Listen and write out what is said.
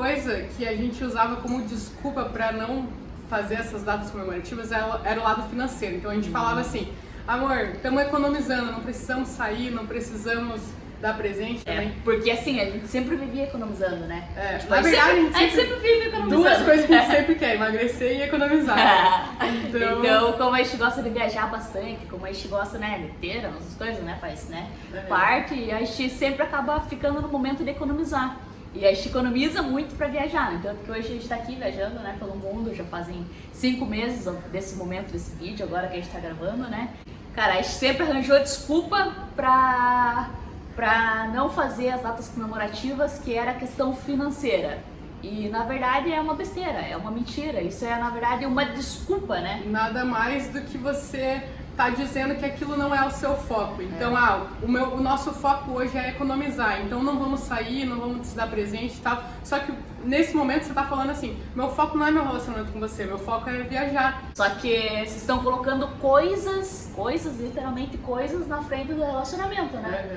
coisa que a gente usava como desculpa para não fazer essas datas comemorativas era, o lado financeiro. Então a gente falava assim, amor, estamos economizando, não precisamos sair, não precisamos dar presente É, também. porque assim, a gente sempre vivia economizando, né? É, Tipo, na a gente verdade, sempre, a gente sempre vive economizando. Duas coisas que a gente sempre quer, emagrecer e economizar. então... Então- como a gente gosta de viajar bastante, como a gente gosta, né, de ter as coisas, né, faz, né, É. parte, e a gente sempre acaba ficando no momento de economizar. E a gente economiza muito pra viajar, né? Tanto que hoje a gente tá aqui viajando, né, pelo mundo, já fazem cinco meses desse momento, desse vídeo, agora que a gente tá gravando, né? Cara, a gente sempre arranjou desculpa pra, pra não fazer as datas comemorativas, que era questão financeira. E na verdade é uma besteira, é uma mentira. Isso é na verdade uma desculpa, né? Nada mais do que você tá dizendo que aquilo não é o seu foco. Então, ah, o, meu, o nosso foco hoje é economizar. Então não vamos sair, não vamos se dar presente e tal. Só que nesse momento você tá falando assim, meu foco não é meu relacionamento com você, meu foco é viajar. Só que vocês estão colocando coisas, coisas, literalmente coisas na frente do relacionamento, né?